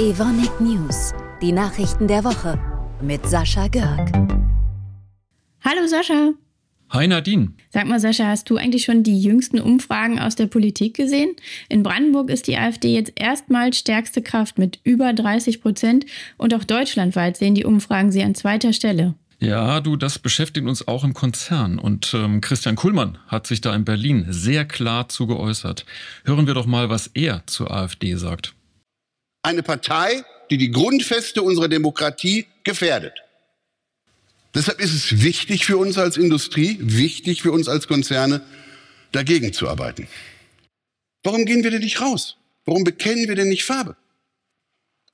Evonik News, die Nachrichten der Woche mit Sascha Görg. Hallo Sascha. Hi Nadine. Sag mal, Sascha, hast du eigentlich schon die jüngsten Umfragen aus der Politik gesehen? In Brandenburg ist die AfD jetzt erstmals stärkste Kraft mit über 30 Prozent und auch deutschlandweit sehen die Umfragen sie an zweiter Stelle. Ja, du, das beschäftigt uns auch im Konzern. Und ähm, Christian Kuhlmann hat sich da in Berlin sehr klar zu geäußert. Hören wir doch mal, was er zur AfD sagt. Eine Partei, die die Grundfeste unserer Demokratie gefährdet. Deshalb ist es wichtig für uns als Industrie, wichtig für uns als Konzerne, dagegen zu arbeiten. Warum gehen wir denn nicht raus? Warum bekennen wir denn nicht Farbe?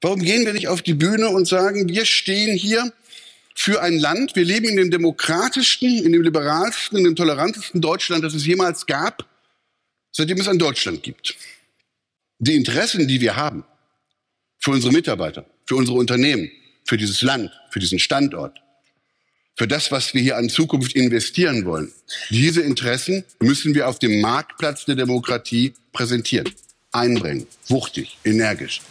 Warum gehen wir nicht auf die Bühne und sagen, wir stehen hier für ein Land, wir leben in dem demokratischsten, in dem liberalsten, in dem tolerantesten Deutschland, das es jemals gab, seitdem es ein Deutschland gibt. Die Interessen, die wir haben, für unsere Mitarbeiter, für unsere Unternehmen, für dieses Land, für diesen Standort, für das, was wir hier an Zukunft investieren wollen. Diese Interessen müssen wir auf dem Marktplatz der Demokratie präsentieren, einbringen, wuchtig, energisch.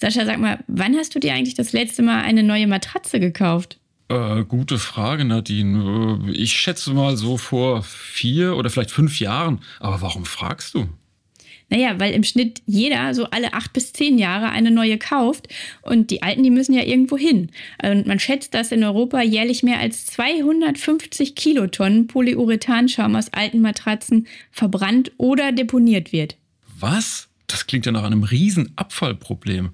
Sascha, sag mal, wann hast du dir eigentlich das letzte Mal eine neue Matratze gekauft? Äh, gute Frage, Nadine. Äh, ich schätze mal so vor vier oder vielleicht fünf Jahren. Aber warum fragst du? Naja, weil im Schnitt jeder so alle acht bis zehn Jahre eine neue kauft und die alten, die müssen ja irgendwo hin. Und man schätzt, dass in Europa jährlich mehr als 250 Kilotonnen Polyurethanschaum aus alten Matratzen verbrannt oder deponiert wird. Was? Das klingt ja nach einem riesen Abfallproblem.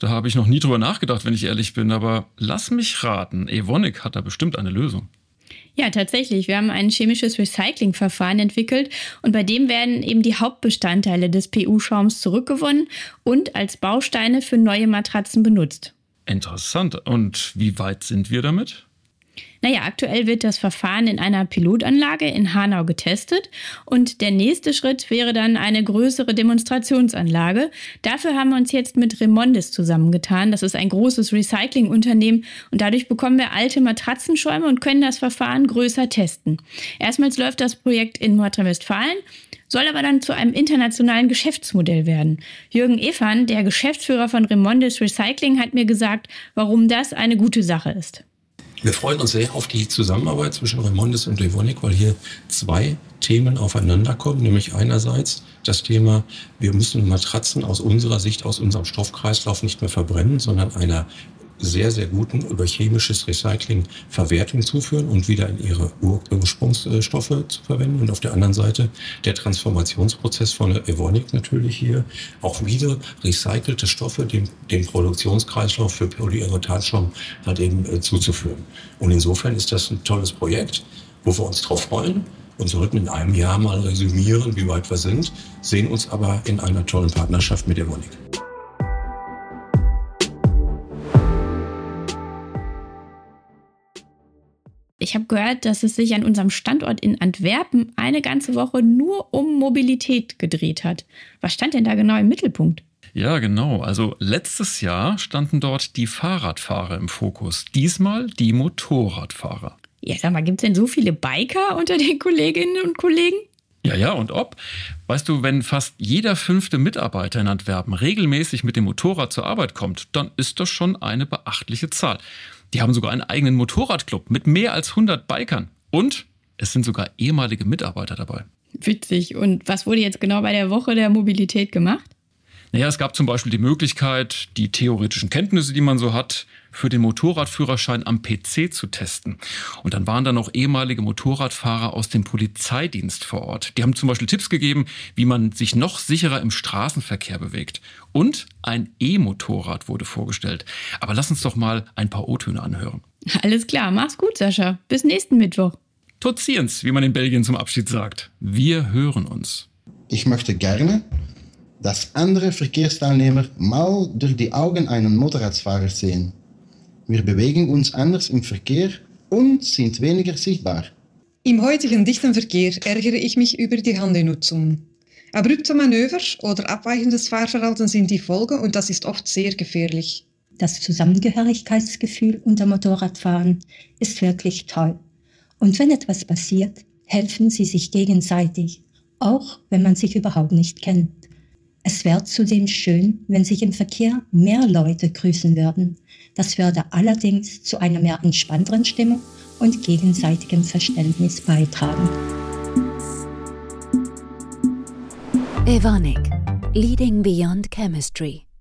Da habe ich noch nie drüber nachgedacht, wenn ich ehrlich bin, aber lass mich raten, Evonik hat da bestimmt eine Lösung. Ja, tatsächlich. Wir haben ein chemisches Recyclingverfahren entwickelt und bei dem werden eben die Hauptbestandteile des PU-Schaums zurückgewonnen und als Bausteine für neue Matratzen benutzt. Interessant. Und wie weit sind wir damit? Naja, aktuell wird das Verfahren in einer Pilotanlage in Hanau getestet und der nächste Schritt wäre dann eine größere Demonstrationsanlage. Dafür haben wir uns jetzt mit Remondis zusammengetan. Das ist ein großes Recyclingunternehmen und dadurch bekommen wir alte Matratzenschäume und können das Verfahren größer testen. Erstmals läuft das Projekt in Nordrhein-Westfalen soll aber dann zu einem internationalen Geschäftsmodell werden. Jürgen Evan, der Geschäftsführer von Remondis Recycling, hat mir gesagt, warum das eine gute Sache ist. Wir freuen uns sehr auf die Zusammenarbeit zwischen Remondis und Evonik, weil hier zwei Themen aufeinanderkommen, nämlich einerseits das Thema, wir müssen Matratzen aus unserer Sicht, aus unserem Stoffkreislauf nicht mehr verbrennen, sondern einer sehr, sehr guten über chemisches Recycling Verwertung zuführen und wieder in ihre Ursprungsstoffe zu verwenden. Und auf der anderen Seite der Transformationsprozess von Evonik natürlich hier auch wieder recycelte Stoffe dem, dem Produktionskreislauf für Polyurethanschaum halt eben äh, zuzuführen. Und insofern ist das ein tolles Projekt, wo wir uns drauf freuen und sollten in einem Jahr mal resümieren, wie weit wir sind, sehen uns aber in einer tollen Partnerschaft mit Evonik. Ich habe gehört, dass es sich an unserem Standort in Antwerpen eine ganze Woche nur um Mobilität gedreht hat. Was stand denn da genau im Mittelpunkt? Ja, genau. Also letztes Jahr standen dort die Fahrradfahrer im Fokus. Diesmal die Motorradfahrer. Ja, sag mal, gibt es denn so viele Biker unter den Kolleginnen und Kollegen? Ja, ja, und ob? Weißt du, wenn fast jeder fünfte Mitarbeiter in Antwerpen regelmäßig mit dem Motorrad zur Arbeit kommt, dann ist das schon eine beachtliche Zahl. Die haben sogar einen eigenen Motorradclub mit mehr als 100 Bikern. Und es sind sogar ehemalige Mitarbeiter dabei. Witzig. Und was wurde jetzt genau bei der Woche der Mobilität gemacht? Naja, es gab zum Beispiel die Möglichkeit, die theoretischen Kenntnisse, die man so hat, für den Motorradführerschein am PC zu testen. Und dann waren da noch ehemalige Motorradfahrer aus dem Polizeidienst vor Ort. Die haben zum Beispiel Tipps gegeben, wie man sich noch sicherer im Straßenverkehr bewegt. Und ein E-Motorrad wurde vorgestellt. Aber lass uns doch mal ein paar O-Töne anhören. Alles klar, mach's gut, Sascha. Bis nächsten Mittwoch. Tot wie man in Belgien zum Abschied sagt. Wir hören uns. Ich möchte gerne, dass andere Verkehrsteilnehmer mal durch die Augen einen Motorradfahrer sehen. Wir bewegen uns anders im Verkehr und sind weniger sichtbar. Im heutigen dichten Verkehr ärgere ich mich über die Handynutzung. Abrupte Manöver oder abweichendes Fahrverhalten sind die Folge und das ist oft sehr gefährlich. Das Zusammengehörigkeitsgefühl unter Motorradfahren ist wirklich toll. Und wenn etwas passiert, helfen sie sich gegenseitig, auch wenn man sich überhaupt nicht kennt. Es wäre zudem schön, wenn sich im Verkehr mehr Leute grüßen würden. Das würde allerdings zu einer mehr entspannteren Stimmung und gegenseitigem Verständnis beitragen. Evonik, Leading Beyond Chemistry.